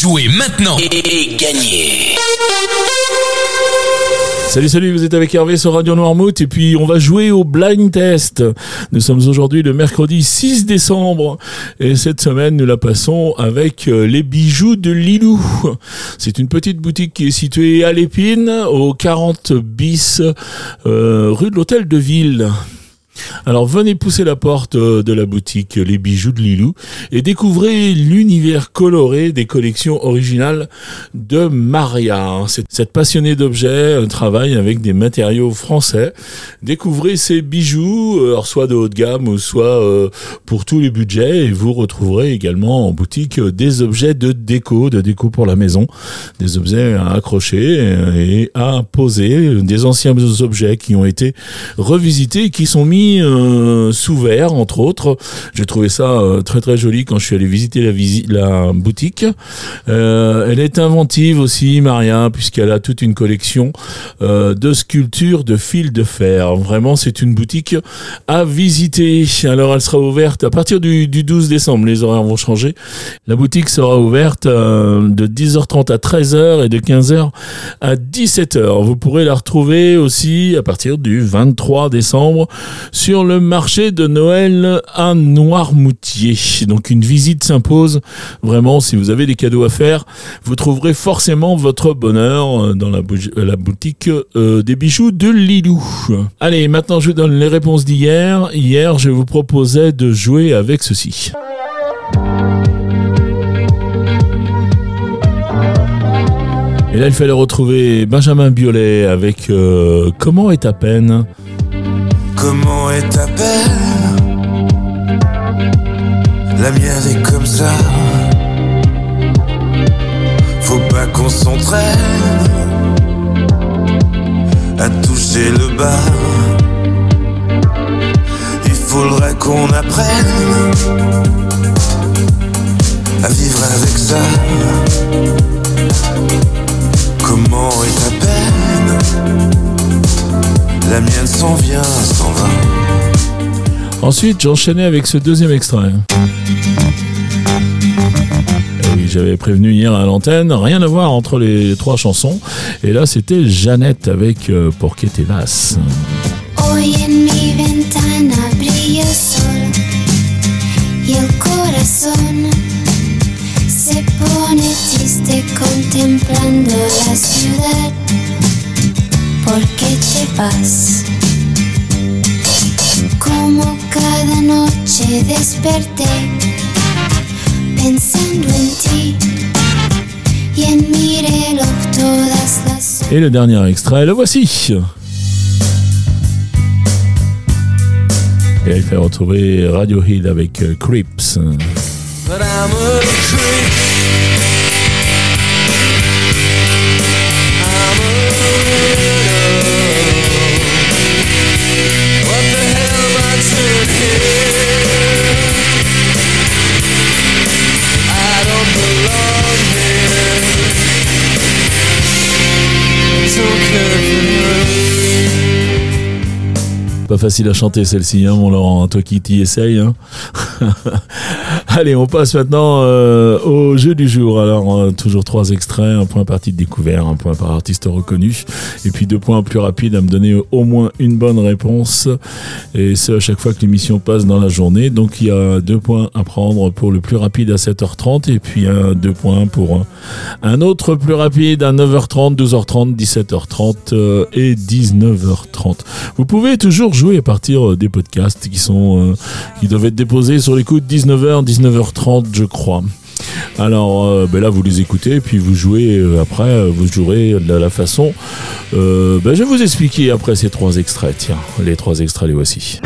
Jouez maintenant et, gagnez Salut, salut, vous êtes avec Hervé sur Radio Noirmouth et puis on va jouer au blind test. Nous sommes aujourd'hui le mercredi 6 décembre et cette semaine nous la passons avec euh, les bijoux de Lilou. C'est une petite boutique qui est située à l'Épine au 40 bis euh, rue de l'Hôtel de Ville. Alors venez pousser la porte euh, de la boutique Les Bijoux de Lilou et découvrez l'univers coloré des collections originales de Maria. Cette passionnée d'objets euh, travaille avec des matériaux français. Découvrez ces bijoux, euh, soit de haut de gamme ou soit pour tous les budgets et vous retrouverez également en boutique des objets de déco, de déco pour la maison, des objets à accrocher et à poser, des anciens objets qui ont été revisités et qui sont mis euh, sous verre, entre autres. J'ai trouvé ça euh, très très joli quand je suis allé visiter la, boutique. Euh, elle est inventive aussi, Maria, puisqu'elle a toute une collection de sculptures de fil de fer. Vraiment, c'est une boutique à visiter. Alors, elle sera ouverte à partir du, du 12 décembre. Les horaires vont changer. La boutique sera ouverte de 10h30 à 13h et de 15h à 17h. Vous pourrez la retrouver aussi à partir du 23 décembre sur le marché de Noël à Noirmoutier. Donc une visite s'impose. Vraiment, si vous avez des cadeaux à faire, vous trouverez forcément votre bonheur euh, dans la, la boutique euh, des bijoux de Lilou. Allez, maintenant je vous donne les réponses d'hier. Hier, je vous proposais de jouer avec ceci. Et là, il fallait retrouver Benjamin Biolay avec euh, Comment est ta peine? Comment est ta peine La mienne est comme ça. Faut pas qu'on s'entraîne à toucher le bas. Il faudrait qu'on apprenne à vivre avec ça. Comment est ta peine la mienne s'en vient, s'en va. Ensuite, j'enchaînais avec ce deuxième extrait. Et oui, j'avais prévenu hier à l'antenne, rien à voir entre les trois chansons. Et là, c'était Jeannette avec euh, Porque te vas? Hoy en mi ventana brilla sol y el corazón se pone triste contemplando la ciudad. ¿Por qué te vas? Como cada noche desperté pensando en ti y en mi reloj todas las Et le dernier extrait, le voici. Et il fait retrouver Radiohead avec euh, Creeps. But I'm a creep. Pas facile à chanter celle-ci, hein, mon Laurent. Toi qui t'y essayes. Hein. Allez, on passe maintenant euh, au jeu du jour. Alors, euh, toujours trois extraits, un point partie de découvert, un point par artiste reconnu, et puis deux points plus rapides à me donner au moins une bonne réponse. Et c'est à chaque fois que l'émission passe dans la journée. Donc, il y a deux points à prendre pour le plus rapide à 7h30, et puis un, deux points pour un, autre plus rapide à 9h30, 12h30, 17h30 euh, et 19h30. Vous pouvez toujours jouer à partir euh, des podcasts qui sont euh, qui doivent être déposés sur les coups de 19h, 19h30, je crois. Alors euh, ben là vous les écoutez puis vous jouez euh, après euh, vous jouerez de la façon ben, je vais vous expliquer après ces trois extraits tiens les trois extraits les voici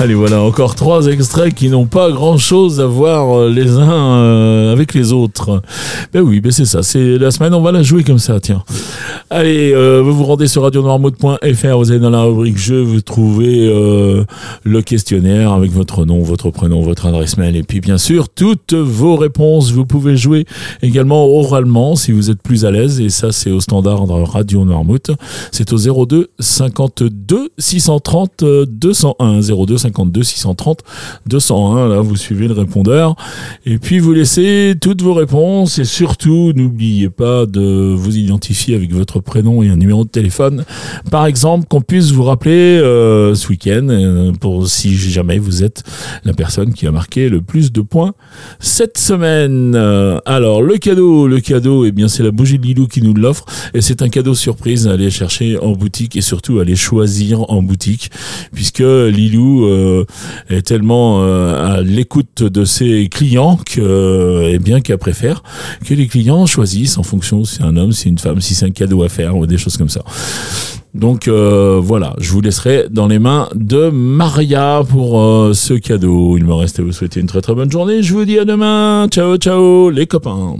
Allez, voilà, encore trois extraits qui n'ont pas grand-chose à voir euh, les uns euh, avec les autres. Ben oui, ben c'est ça, c'est la semaine, on va la jouer comme ça, tiens. Allez, euh, vous vous rendez sur radionoirmouth.fr, vous allez dans la rubrique jeu, vous trouvez le questionnaire avec votre nom, votre prénom, votre adresse mail et puis bien sûr toutes vos réponses. Vous pouvez jouer également oralement si vous êtes plus à l'aise et ça c'est au standard Radio Noirmouth. C'est au 02 52 630 201 02 52 630 201 là vous suivez le répondeur. Et puis vous laissez toutes vos réponses. Et surtout n'oubliez pas de vous identifier avec votre prénom et un numéro de téléphone. Par exemple qu'on puisse vous rappeler euh, ce week-end euh, pour si jamais vous êtes la personne qui a marqué le plus de points cette semaine. Euh, alors le cadeau, le cadeau, eh bien c'est la bougie de Lilou qui nous l'offre. Et c'est un cadeau surprise à aller chercher en boutique et surtout à aller choisir en boutique puisque Lilou euh, est tellement euh, à l'écoute de ses clients que euh, eh bien qu'elle préfère que les clients choisissent en fonction si c'est un homme, si c'est une femme, si c'est un cadeau à faire ou des choses comme ça. Donc voilà, je vous laisserai dans les mains de Maria pour ce cadeau. Il me reste à vous souhaiter une très très bonne journée. Je vous dis à demain. Ciao ciao les copains.